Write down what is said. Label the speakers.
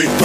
Speaker 1: See,